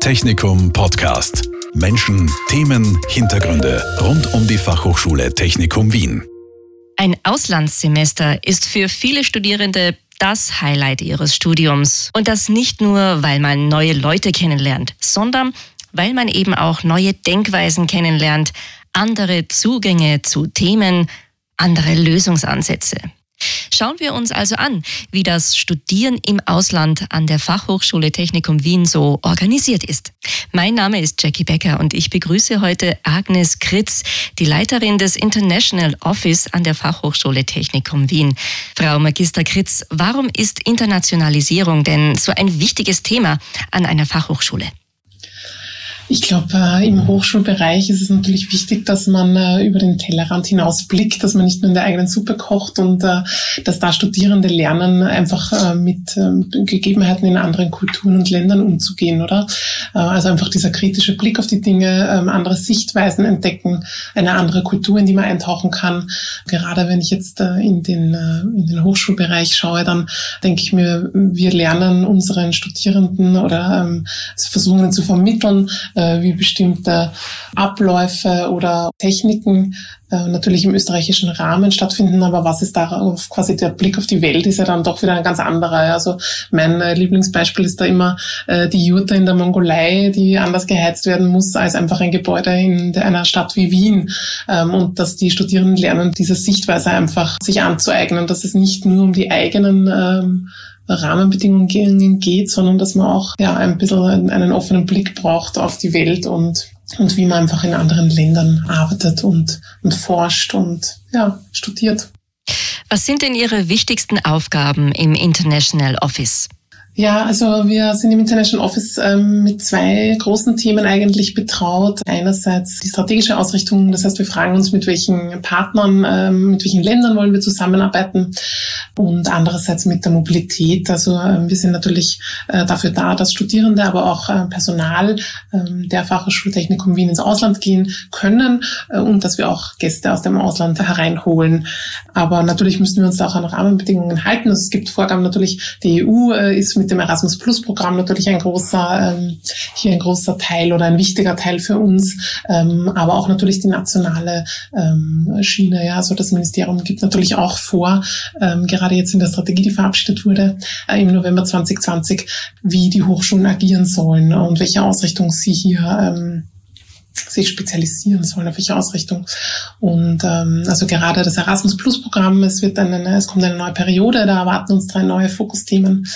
Technikum Podcast. Menschen, Themen, Hintergründe rund um die Fachhochschule Technikum Wien. Ein Auslandssemester ist für viele Studierende das Highlight ihres Studiums. Und das nicht nur, weil man neue Leute kennenlernt, sondern weil man eben auch neue Denkweisen kennenlernt, andere Zugänge zu Themen, andere Lösungsansätze. Schauen wir uns also an, wie das Studieren im Ausland an der Fachhochschule Technikum Wien so organisiert ist. Mein Name ist Jackie Becker und ich begrüße heute Agnes Kritz, die Leiterin des International Office an der Fachhochschule Technikum Wien. Frau Magister Kritz, warum ist Internationalisierung denn so ein wichtiges Thema an einer Fachhochschule? Ich glaube, äh, im Hochschulbereich ist es natürlich wichtig, dass man äh, über den Tellerrand hinaus blickt, dass man nicht nur in der eigenen Suppe kocht und äh, dass da Studierende lernen, einfach mit ähm, Gegebenheiten in anderen Kulturen und Ländern umzugehen, oder? Also einfach dieser kritische Blick auf die Dinge, ähm, andere Sichtweisen entdecken, eine andere Kultur, in die man eintauchen kann. Gerade wenn ich jetzt in, den, in den Hochschulbereich schaue, dann denke ich mir, wir lernen unseren Studierenden oder ähm, versuchen zu vermitteln, wie bestimmte Abläufe oder Techniken äh, natürlich im österreichischen Rahmen stattfinden, aber was ist darauf quasi der Blick auf die Welt ist ja dann doch wieder ein ganz anderer. Also mein äh, Lieblingsbeispiel ist da immer die Jurte in der Mongolei, die anders geheizt werden muss als einfach ein Gebäude in einer Stadt wie Wien. Ähm, und dass die Studierenden lernen, diese Sichtweise einfach sich anzueignen, dass es nicht nur um die eigenen ähm, Rahmenbedingungen geht, sondern dass man auch ja, ein bisschen einen offenen Blick braucht auf die Welt und, und wie man einfach in anderen Ländern arbeitet und, und forscht und ja, studiert. Was sind denn Ihre wichtigsten Aufgaben im International Office? Ja, also wir sind im International Office ähm, mit zwei großen Themen eigentlich betraut. Einerseits die strategische Ausrichtung, das heißt, wir fragen uns, mit welchen Partnern, ähm, mit welchen Ländern wollen wir zusammenarbeiten und andererseits mit der Mobilität. Also ähm, wir sind natürlich äh, dafür da, dass Studierende, aber auch äh, Personal ähm, der Fachhochschultechnikum Wien ins Ausland gehen können äh, und dass wir auch Gäste aus dem Ausland hereinholen. Aber natürlich müssen wir uns da auch an Rahmenbedingungen halten. Also es gibt Vorgaben natürlich, die EU äh, ist mit dem Erasmus Plus Programm natürlich ein großer, ähm, hier ein großer Teil oder ein wichtiger Teil für uns, ähm, aber auch natürlich die nationale ähm, Schiene. Ja, also das Ministerium gibt natürlich auch vor, ähm, gerade jetzt in der Strategie, die verabschiedet wurde äh, im November 2020, wie die Hochschulen agieren sollen und welche Ausrichtung sie hier ähm, sich spezialisieren sollen, auf welche Ausrichtung. Und ähm, also gerade das Erasmus Plus Programm, es wird eine, es kommt eine neue Periode, da erwarten uns drei neue Fokusthemen.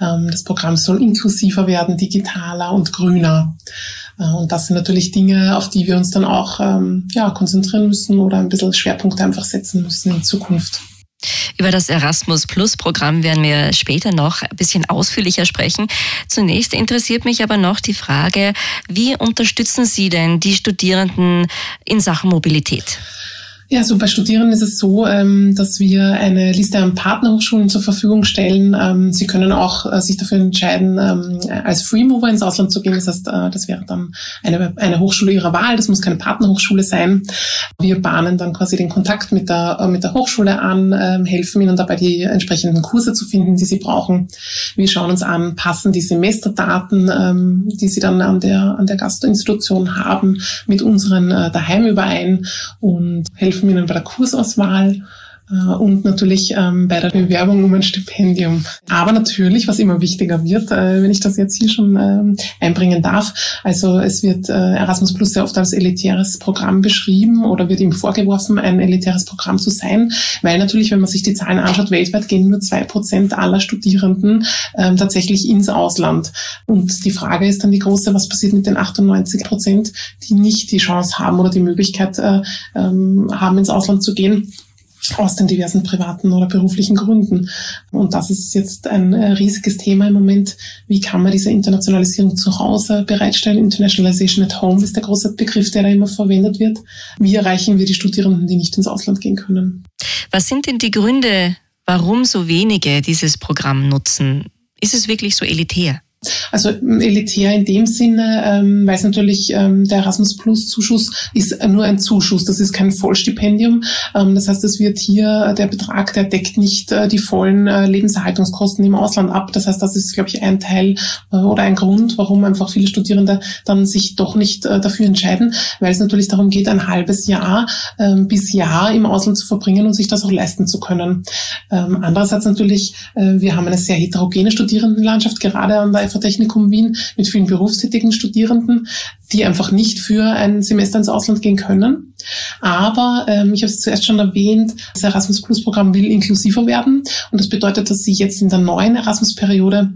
Ähm, das Programm soll inklusiver werden, digitaler und grüner. Äh, und das sind natürlich Dinge, auf die wir uns dann auch ähm, ja, konzentrieren müssen oder ein bisschen Schwerpunkte einfach setzen müssen in Zukunft. Über das Erasmus Plus Programm werden wir später noch ein bisschen ausführlicher sprechen. Zunächst interessiert mich aber noch die Frage, wie unterstützen Sie denn die Studierenden in Sachen Mobilität? Ja, so bei Studierenden ist es so, ähm, dass wir eine Liste an Partnerhochschulen zur Verfügung stellen. Ähm, sie können auch äh, sich dafür entscheiden, ähm, als Freemover ins Ausland zu gehen. Das heißt, äh, das wäre dann eine, eine Hochschule ihrer Wahl. Das muss keine Partnerhochschule sein. Wir bahnen dann quasi den Kontakt mit der, äh, mit der Hochschule an, helfen ihnen dabei, die entsprechenden Kurse zu finden, die sie brauchen. Wir schauen uns an, passen die Semesterdaten, die sie dann an der, an der Gastinstitution haben, mit unseren daheim überein und helfen helfen ihnen bei der Kursauswahl und natürlich ähm, bei der Bewerbung um ein Stipendium. Aber natürlich, was immer wichtiger wird, äh, wenn ich das jetzt hier schon ähm, einbringen darf, also es wird äh, Erasmus Plus sehr oft als elitäres Programm beschrieben oder wird ihm vorgeworfen, ein elitäres Programm zu sein, weil natürlich, wenn man sich die Zahlen anschaut, weltweit gehen nur zwei Prozent aller Studierenden ähm, tatsächlich ins Ausland. Und die Frage ist dann die große, was passiert mit den 98 Prozent, die nicht die Chance haben oder die Möglichkeit äh, haben, ins Ausland zu gehen aus den diversen privaten oder beruflichen Gründen. Und das ist jetzt ein äh, riesiges Thema im Moment. Wie kann man diese Internationalisierung zu Hause bereitstellen? Internationalization at Home ist der große Begriff, der da immer verwendet wird. Wie erreichen wir die Studierenden, die nicht ins Ausland gehen können? Was sind denn die Gründe, warum so wenige dieses Programm nutzen? Ist es wirklich so elitär? Also elitär in dem Sinne, ähm, weil es natürlich ähm, der Erasmus Plus Zuschuss ist nur ein Zuschuss, das ist kein Vollstipendium. Ähm, das heißt, es wird hier der Betrag, der deckt nicht äh, die vollen äh, Lebenserhaltungskosten im Ausland ab. Das heißt, das ist, glaube ich, ein Teil äh, oder ein Grund, warum einfach viele Studierende dann sich doch nicht äh, dafür entscheiden, weil es natürlich darum geht, ein halbes Jahr ähm, bis Jahr im Ausland zu verbringen und sich das auch leisten zu können. Ähm, andererseits natürlich, äh, wir haben eine sehr heterogene Studierendenlandschaft, gerade an der Technikum Wien mit vielen berufstätigen Studierenden, die einfach nicht für ein Semester ins Ausland gehen können. Aber ähm, ich habe es zuerst schon erwähnt, das Erasmus Plus Programm will inklusiver werden und das bedeutet, dass sie jetzt in der neuen Erasmus-Periode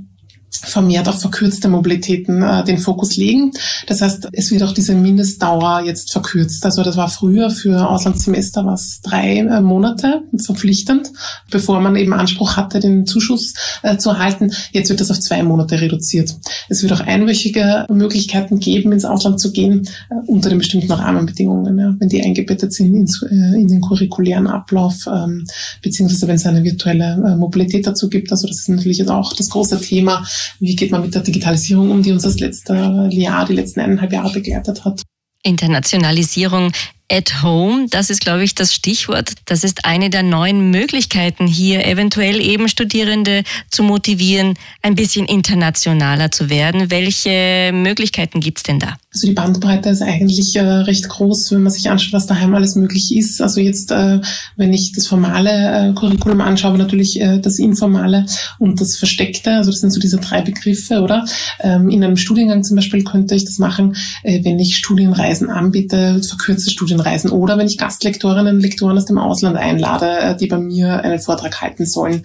vermehrt auf verkürzte Mobilitäten äh, den Fokus legen. Das heißt, es wird auch diese Mindestdauer jetzt verkürzt. Also das war früher für Auslandssemester was drei äh, Monate verpflichtend, bevor man eben Anspruch hatte, den Zuschuss äh, zu erhalten. Jetzt wird das auf zwei Monate reduziert. Es wird auch einwöchige Möglichkeiten geben, ins Ausland zu gehen, äh, unter den bestimmten Rahmenbedingungen, ja, wenn die eingebettet sind ins, äh, in den curriculären Ablauf, ähm, beziehungsweise wenn es eine virtuelle äh, Mobilität dazu gibt. Also das ist natürlich jetzt auch das große Thema wie geht man mit der Digitalisierung um, die uns das letzte Jahr, die letzten eineinhalb Jahre begleitet hat. Internationalisierung at home, das ist, glaube ich, das Stichwort. Das ist eine der neuen Möglichkeiten hier, eventuell eben Studierende zu motivieren, ein bisschen internationaler zu werden. Welche Möglichkeiten gibt es denn da? Also die Bandbreite ist eigentlich äh, recht groß, wenn man sich anschaut, was daheim alles möglich ist. Also jetzt, äh, wenn ich das formale äh, Curriculum anschaue, natürlich äh, das informale und das versteckte. Also das sind so diese drei Begriffe, oder? Ähm, in einem Studiengang zum Beispiel könnte ich das machen, äh, wenn ich Studienreisen anbiete, verkürzte Studienreisen oder wenn ich Gastlektorinnen und Lektoren aus dem Ausland einlade, äh, die bei mir einen Vortrag halten sollen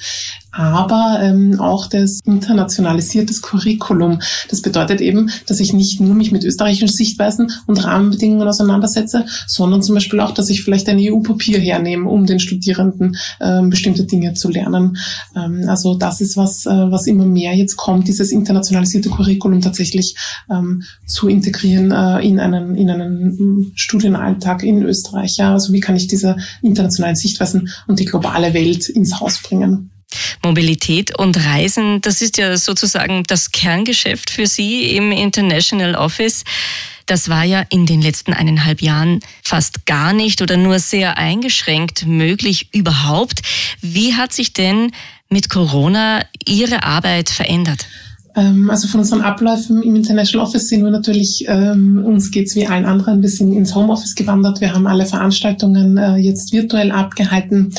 aber ähm, auch das internationalisiertes Curriculum. Das bedeutet eben, dass ich nicht nur mich mit österreichischen Sichtweisen und Rahmenbedingungen auseinandersetze, sondern zum Beispiel auch, dass ich vielleicht ein EU-Papier hernehme, um den Studierenden ähm, bestimmte Dinge zu lernen. Ähm, also das ist was, äh, was immer mehr jetzt kommt, dieses internationalisierte Curriculum tatsächlich ähm, zu integrieren äh, in einen in einen Studienalltag in Österreich. Ja, also wie kann ich diese internationalen Sichtweisen und die globale Welt ins Haus bringen? Mobilität und Reisen, das ist ja sozusagen das Kerngeschäft für Sie im International Office. Das war ja in den letzten eineinhalb Jahren fast gar nicht oder nur sehr eingeschränkt möglich überhaupt. Wie hat sich denn mit Corona Ihre Arbeit verändert? Ähm, also von unseren Abläufen im International Office sind wir natürlich, ähm, uns geht's wie allen anderen ein bisschen ins Homeoffice gewandert. Wir haben alle Veranstaltungen äh, jetzt virtuell abgehalten.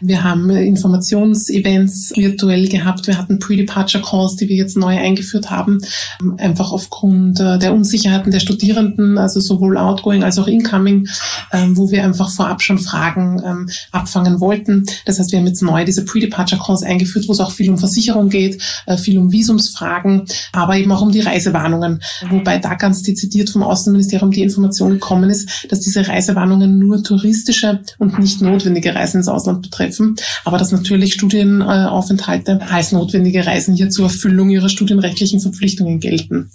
Wir haben äh, Informationsevents virtuell gehabt. Wir hatten Pre-Departure Calls, die wir jetzt neu eingeführt haben, ähm, einfach aufgrund äh, der Unsicherheiten der Studierenden, also sowohl outgoing als auch incoming, ähm, wo wir einfach vorab schon Fragen ähm, abfangen wollten. Das heißt, wir haben jetzt neu diese Pre-Departure Calls eingeführt, wo es auch viel um Versicherung geht, äh, viel um Visumsfragen Fragen, aber eben auch um die Reisewarnungen. Wobei da ganz dezidiert vom Außenministerium die Information gekommen ist, dass diese Reisewarnungen nur touristische und nicht notwendige Reisen ins Ausland betreffen, aber dass natürlich Studienaufenthalte als notwendige Reisen hier zur Erfüllung ihrer studienrechtlichen Verpflichtungen gelten.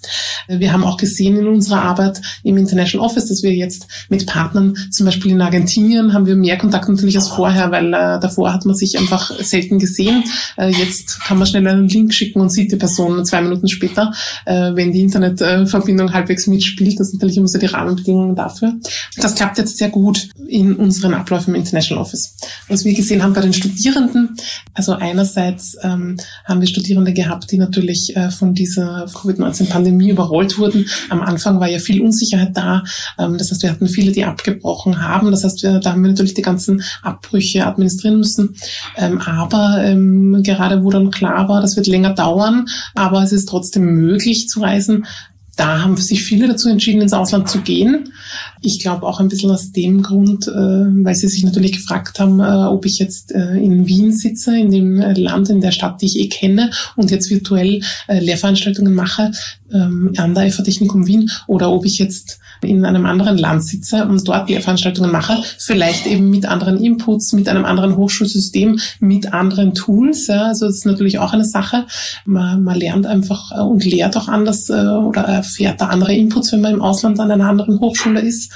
Wir haben auch gesehen in unserer Arbeit im International Office, dass wir jetzt mit Partnern, zum Beispiel in Argentinien, haben wir mehr Kontakt natürlich als vorher, weil äh, davor hat man sich einfach selten gesehen. Äh, jetzt kann man schnell einen Link schicken und sieht die Person zwei Minuten später, äh, wenn die Internetverbindung halbwegs mitspielt. Das sind natürlich immer so die Rahmenbedingungen dafür. Das klappt jetzt sehr gut in unseren Abläufen im International Office. Was wir gesehen haben bei den Studierenden, also einerseits ähm, haben wir Studierende gehabt, die natürlich äh, von dieser Covid-19-Pandemie überrollt wurden. Am Anfang war ja viel Unsicherheit da. Ähm, das heißt, wir hatten viele, die abgebrochen haben. Das heißt, wir, da haben wir natürlich die ganzen Abbrüche administrieren müssen. Ähm, aber ähm, gerade wo dann klar war, das wird länger dauern, aber es ist trotzdem möglich zu reisen. Da haben sich viele dazu entschieden, ins Ausland zu gehen. Ich glaube auch ein bisschen aus dem Grund, äh, weil sie sich natürlich gefragt haben, äh, ob ich jetzt äh, in Wien sitze, in dem Land, in der Stadt, die ich eh kenne und jetzt virtuell Lehrveranstaltungen mache ähm, an der FH Technikum Wien oder ob ich jetzt in einem anderen Land sitze und dort Lehrveranstaltungen mache, vielleicht eben mit anderen Inputs, mit einem anderen Hochschulsystem, mit anderen Tools. Ja. Also das ist natürlich auch eine Sache. Man, man lernt einfach und lehrt auch anders oder erfährt da andere Inputs, wenn man im Ausland an einer anderen Hochschule ist.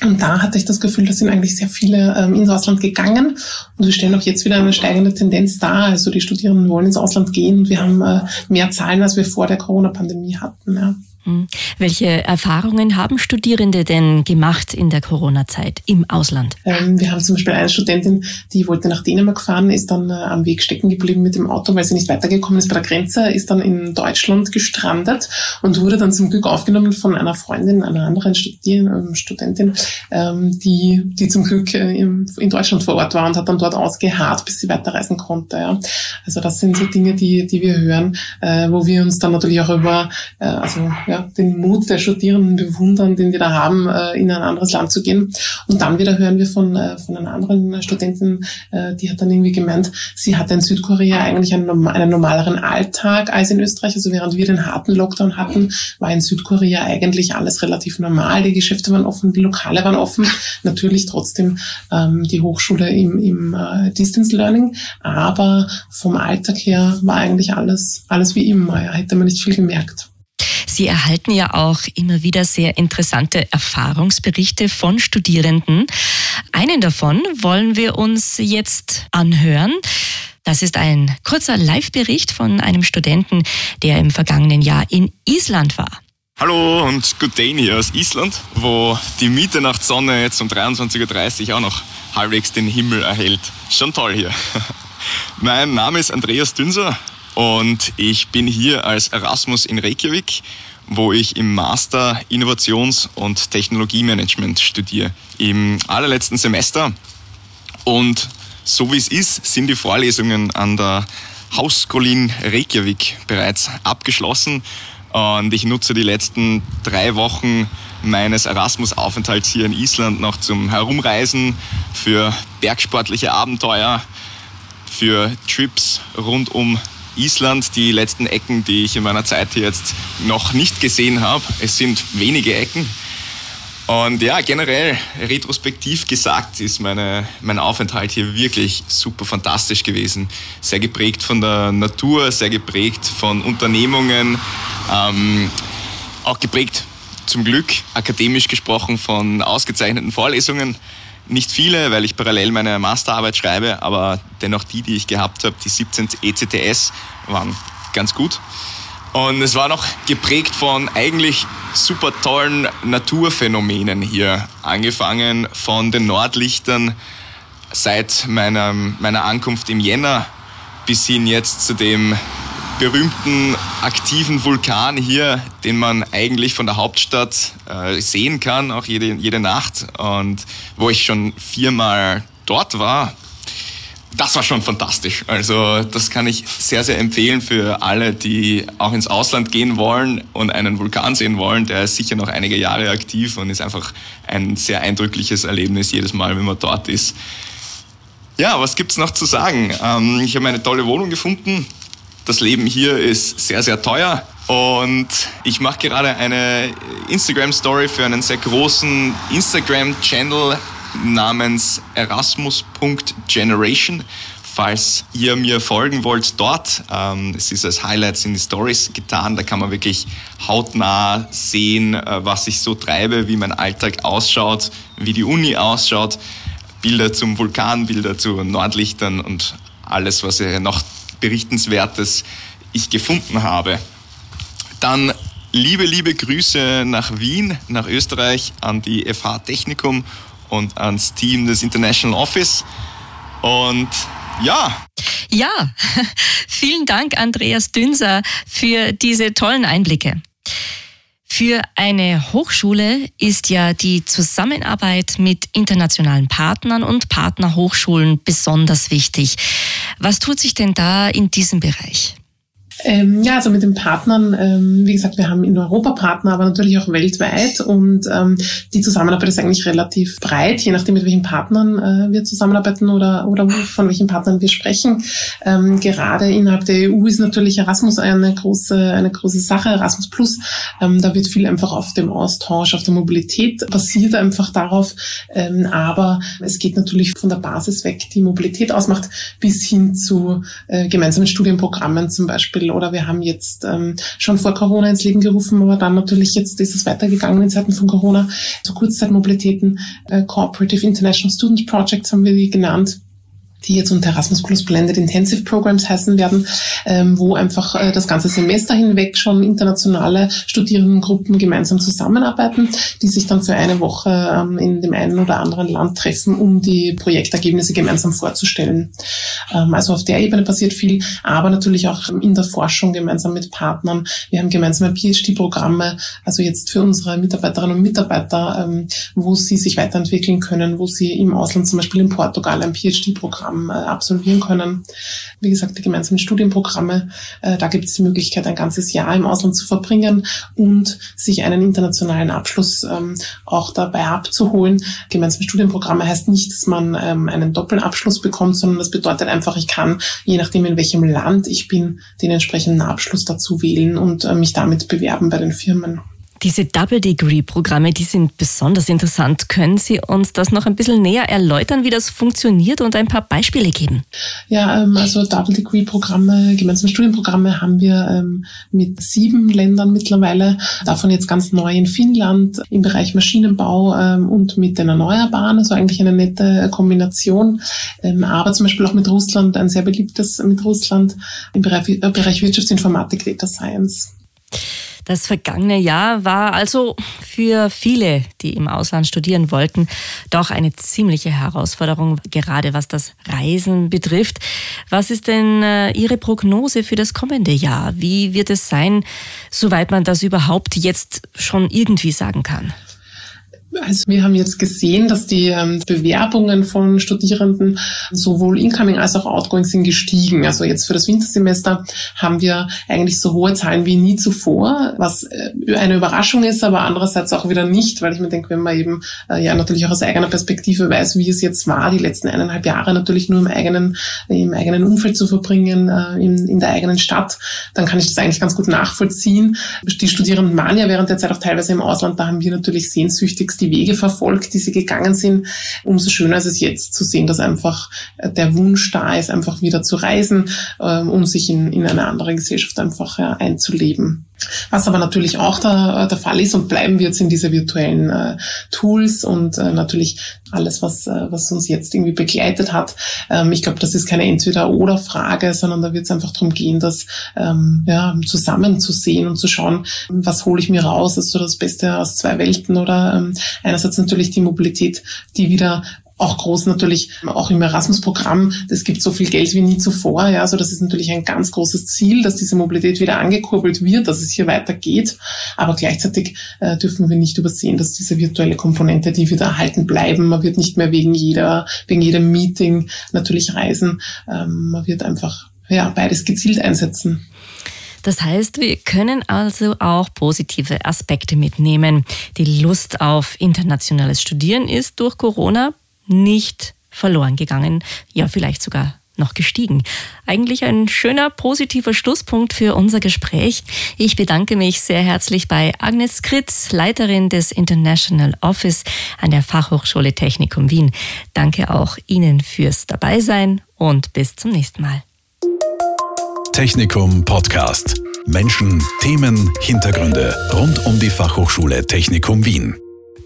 Und da hatte ich das Gefühl, da sind eigentlich sehr viele ähm, ins Ausland gegangen. Und wir stellen auch jetzt wieder eine steigende Tendenz dar. Also die Studierenden wollen ins Ausland gehen und wir haben äh, mehr Zahlen, als wir vor der Corona-Pandemie hatten. Ja. Hm. Welche Erfahrungen haben Studierende denn gemacht in der Corona-Zeit im Ausland? Ähm, wir haben zum Beispiel eine Studentin, die wollte nach Dänemark fahren, ist dann äh, am Weg stecken geblieben mit dem Auto, weil sie nicht weitergekommen ist bei der Grenze, ist dann in Deutschland gestrandet und wurde dann zum Glück aufgenommen von einer Freundin, einer anderen Studien, äh, Studentin, ähm, die, die zum Glück äh, in Deutschland vor Ort war und hat dann dort ausgeharrt, bis sie weiterreisen konnte. Ja. Also das sind so Dinge, die, die wir hören, äh, wo wir uns dann natürlich auch über, äh, also ja, den Mut der Studierenden bewundern, den die da haben, äh, in ein anderes Land zu gehen. Und dann wieder hören wir von, äh, von einer anderen Studentin, äh, die hat dann irgendwie gemeint, sie hatte in Südkorea eigentlich einen, einen normaleren Alltag als in Österreich. Also während wir den harten Lockdown hatten, war in Südkorea eigentlich alles relativ normal. Die Geschäfte waren offen, die Lokale waren offen. Natürlich trotzdem ähm, die Hochschule im, im äh, Distance Learning, aber vom Alltag her war eigentlich alles, alles wie immer. Ja, hätte man nicht viel gemerkt. Sie erhalten ja auch immer wieder sehr interessante Erfahrungsberichte von Studierenden. Einen davon wollen wir uns jetzt anhören. Das ist ein kurzer Live-Bericht von einem Studenten, der im vergangenen Jahr in Island war. Hallo und good day hier aus Island, wo die Mitternachtssonne jetzt um 23.30 Uhr auch noch halbwegs den Himmel erhält. Schon toll hier. mein Name ist Andreas Dünser und ich bin hier als Erasmus in Reykjavik wo ich im Master Innovations- und Technologiemanagement studiere. Im allerletzten Semester. Und so wie es ist, sind die Vorlesungen an der Hausskolin Reykjavik bereits abgeschlossen. Und ich nutze die letzten drei Wochen meines Erasmus-Aufenthalts hier in Island noch zum Herumreisen, für bergsportliche Abenteuer, für Trips rund um Island die letzten Ecken, die ich in meiner Zeit jetzt noch nicht gesehen habe. Es sind wenige Ecken. Und ja, generell, retrospektiv gesagt, ist meine, mein Aufenthalt hier wirklich super fantastisch gewesen. Sehr geprägt von der Natur, sehr geprägt von Unternehmungen, ähm, auch geprägt zum Glück, akademisch gesprochen, von ausgezeichneten Vorlesungen. Nicht viele, weil ich parallel meine Masterarbeit schreibe, aber dennoch die, die ich gehabt habe, die 17 ECTS, waren ganz gut. Und es war noch geprägt von eigentlich super tollen Naturphänomenen hier. Angefangen von den Nordlichtern seit meiner, meiner Ankunft im Jänner bis hin jetzt zu dem berühmten aktiven Vulkan hier, den man eigentlich von der Hauptstadt äh, sehen kann, auch jede, jede Nacht. Und wo ich schon viermal dort war, das war schon fantastisch. Also das kann ich sehr, sehr empfehlen für alle, die auch ins Ausland gehen wollen und einen Vulkan sehen wollen. Der ist sicher noch einige Jahre aktiv und ist einfach ein sehr eindrückliches Erlebnis jedes Mal, wenn man dort ist. Ja, was gibt's noch zu sagen? Ähm, ich habe eine tolle Wohnung gefunden das Leben hier ist sehr, sehr teuer. Und ich mache gerade eine Instagram-Story für einen sehr großen Instagram-Channel namens erasmus.generation. Falls ihr mir folgen wollt dort, ähm, es ist als Highlights in die Stories getan, da kann man wirklich hautnah sehen, äh, was ich so treibe, wie mein Alltag ausschaut, wie die Uni ausschaut, Bilder zum Vulkan, Bilder zu Nordlichtern und alles, was ihr noch Berichtenswertes ich gefunden habe. Dann liebe, liebe Grüße nach Wien, nach Österreich, an die FH Technikum und ans Team des International Office. Und ja. Ja, vielen Dank, Andreas Dünser, für diese tollen Einblicke. Für eine Hochschule ist ja die Zusammenarbeit mit internationalen Partnern und Partnerhochschulen besonders wichtig. Was tut sich denn da in diesem Bereich? Ähm, ja, also mit den Partnern, ähm, wie gesagt, wir haben in Europa Partner, aber natürlich auch weltweit und ähm, die Zusammenarbeit ist eigentlich relativ breit, je nachdem mit welchen Partnern äh, wir zusammenarbeiten oder, oder von welchen Partnern wir sprechen. Ähm, gerade innerhalb der EU ist natürlich Erasmus eine große, eine große Sache, Erasmus Plus. Ähm, da wird viel einfach auf dem Austausch, auf der Mobilität basiert einfach darauf, ähm, aber es geht natürlich von der Basis weg, die Mobilität ausmacht, bis hin zu äh, gemeinsamen Studienprogrammen zum Beispiel oder wir haben jetzt ähm, schon vor Corona ins Leben gerufen, aber dann natürlich jetzt ist es weitergegangen in Zeiten von Corona. So Kurzzeitmobilitäten, äh, Cooperative International Student Projects haben wir die genannt die jetzt unter Erasmus Plus Blended Intensive Programs heißen werden, ähm, wo einfach äh, das ganze Semester hinweg schon internationale Studierendengruppen gemeinsam zusammenarbeiten, die sich dann für eine Woche ähm, in dem einen oder anderen Land treffen, um die Projektergebnisse gemeinsam vorzustellen. Ähm, also auf der Ebene passiert viel, aber natürlich auch in der Forschung gemeinsam mit Partnern. Wir haben gemeinsame PhD-Programme, also jetzt für unsere Mitarbeiterinnen und Mitarbeiter, ähm, wo sie sich weiterentwickeln können, wo sie im Ausland, zum Beispiel in Portugal, ein PhD-Programm Programm äh, absolvieren können. Wie gesagt, die gemeinsamen Studienprogramme, äh, da gibt es die Möglichkeit, ein ganzes Jahr im Ausland zu verbringen und sich einen internationalen Abschluss ähm, auch dabei abzuholen. Gemeinsame Studienprogramme heißt nicht, dass man ähm, einen Doppelabschluss bekommt, sondern das bedeutet einfach, ich kann, je nachdem in welchem Land ich bin, den entsprechenden Abschluss dazu wählen und äh, mich damit bewerben bei den Firmen. Diese Double-Degree-Programme, die sind besonders interessant. Können Sie uns das noch ein bisschen näher erläutern, wie das funktioniert und ein paar Beispiele geben? Ja, ähm, also Double-Degree-Programme, gemeinsame Studienprogramme haben wir ähm, mit sieben Ländern mittlerweile. Davon jetzt ganz neu in Finnland im Bereich Maschinenbau ähm, und mit den Erneuerbaren. Also eigentlich eine nette Kombination. Aber zum Beispiel auch mit Russland, ein sehr beliebtes mit Russland im Bereich, äh, Bereich Wirtschaftsinformatik, Data Science. Das vergangene Jahr war also für viele, die im Ausland studieren wollten, doch eine ziemliche Herausforderung, gerade was das Reisen betrifft. Was ist denn äh, Ihre Prognose für das kommende Jahr? Wie wird es sein, soweit man das überhaupt jetzt schon irgendwie sagen kann? Also wir haben jetzt gesehen, dass die ähm, Bewerbungen von Studierenden sowohl incoming als auch outgoing sind gestiegen. Also jetzt für das Wintersemester haben wir eigentlich so hohe Zahlen wie nie zuvor, was äh, eine Überraschung ist, aber andererseits auch wieder nicht, weil ich mir denke, wenn man eben äh, ja natürlich auch aus eigener Perspektive weiß, wie es jetzt war, die letzten eineinhalb Jahre natürlich nur im eigenen, im eigenen Umfeld zu verbringen, äh, in, in der eigenen Stadt, dann kann ich das eigentlich ganz gut nachvollziehen. Die Studierenden waren ja während der Zeit auch teilweise im Ausland, da haben wir natürlich sehnsüchtigst die Wege verfolgt, die sie gegangen sind. Umso schöner ist es jetzt zu sehen, dass einfach äh, der Wunsch da ist, einfach wieder zu reisen, ähm, um sich in, in eine andere Gesellschaft einfach einzuleben. Was aber natürlich auch der, der Fall ist und bleiben wird, sind diese virtuellen äh, Tools und äh, natürlich alles, was, äh, was uns jetzt irgendwie begleitet hat. Ähm, ich glaube, das ist keine Entweder-Oder-Frage, sondern da wird es einfach darum gehen, das ähm, ja, zusammenzusehen und zu schauen, was hole ich mir raus, ist so das Beste aus zwei Welten oder ähm, einerseits natürlich die Mobilität, die wieder auch groß natürlich, auch im Erasmus-Programm, es gibt so viel Geld wie nie zuvor. Ja, also das ist natürlich ein ganz großes Ziel, dass diese Mobilität wieder angekurbelt wird, dass es hier weitergeht. Aber gleichzeitig äh, dürfen wir nicht übersehen, dass diese virtuelle Komponente, die wird erhalten bleiben. Man wird nicht mehr wegen jeder, wegen jedem Meeting natürlich reisen. Ähm, man wird einfach, ja, beides gezielt einsetzen. Das heißt, wir können also auch positive Aspekte mitnehmen. Die Lust auf internationales Studieren ist durch Corona nicht verloren gegangen, ja vielleicht sogar noch gestiegen. Eigentlich ein schöner, positiver Schlusspunkt für unser Gespräch. Ich bedanke mich sehr herzlich bei Agnes Kritz, Leiterin des International Office an der Fachhochschule Technikum Wien. Danke auch Ihnen fürs Dabeisein und bis zum nächsten Mal. Technikum Podcast. Menschen, Themen, Hintergründe rund um die Fachhochschule Technikum Wien.